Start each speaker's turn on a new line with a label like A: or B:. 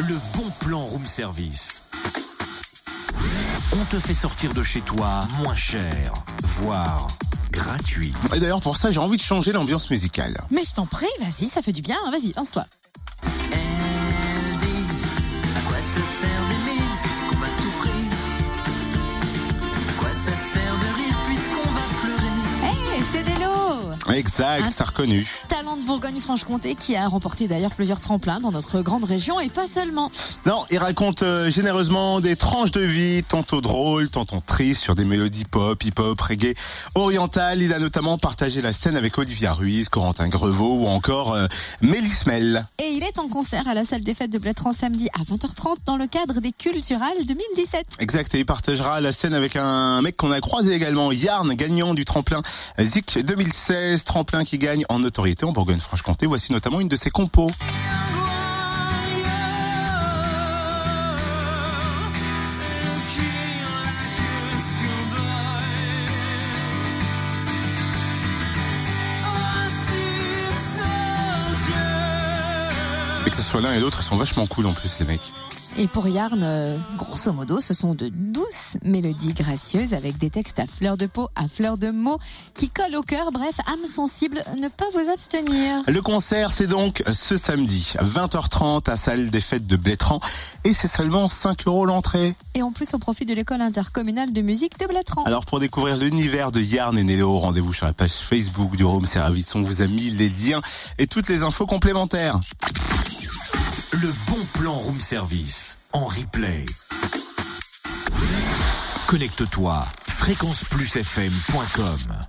A: le bon plan room service. On te fait sortir de chez toi moins cher, voire gratuit.
B: Et d'ailleurs, pour ça, j'ai envie de changer l'ambiance musicale.
C: Mais je t'en prie, vas-y, ça fait du bien. hein, Vas-y, lance-toi.
B: Exact, c'est reconnu.
C: Talent de Bourgogne-Franche-Comté qui a remporté d'ailleurs plusieurs tremplins dans notre grande région et pas seulement.
B: Non, il raconte euh, généreusement des tranches de vie, tantôt drôles, tantôt tristes, sur des mélodies pop, hip-hop, reggae, oriental. Il a notamment partagé la scène avec Olivia Ruiz, Corentin Grevaux ou encore euh, Mélis Mel.
C: Et il est en concert à la salle des fêtes de Blétran samedi à 20h30 dans le cadre des Culturales 2017.
B: Exact, et il partagera la scène avec un mec qu'on a croisé également, Yarn, gagnant du tremplin Zik 2016, tremplin qui gagne en notoriété en Bourgogne-Franche-Comté. Voici notamment une de ses compos. Ce soit l'un et l'autre, ils sont vachement cool en plus les mecs.
C: Et pour Yarn, euh, grosso modo, ce sont de douces mélodies gracieuses avec des textes à fleur de peau, à fleur de mots qui collent au cœur. Bref, âme sensible, ne pas vous abstenir.
B: Le concert, c'est donc ce samedi, 20h30 à salle des fêtes de Blétran. Et c'est seulement 5 euros l'entrée.
C: Et en plus, au profit de l'école intercommunale de musique de Blétran.
B: Alors pour découvrir l'univers de Yarn et Nélo, rendez-vous sur la page Facebook du Home Service. On vous a mis les liens et toutes les infos complémentaires.
A: Le bon plan room service en replay. Connecte-toi fréquenceplusfm.com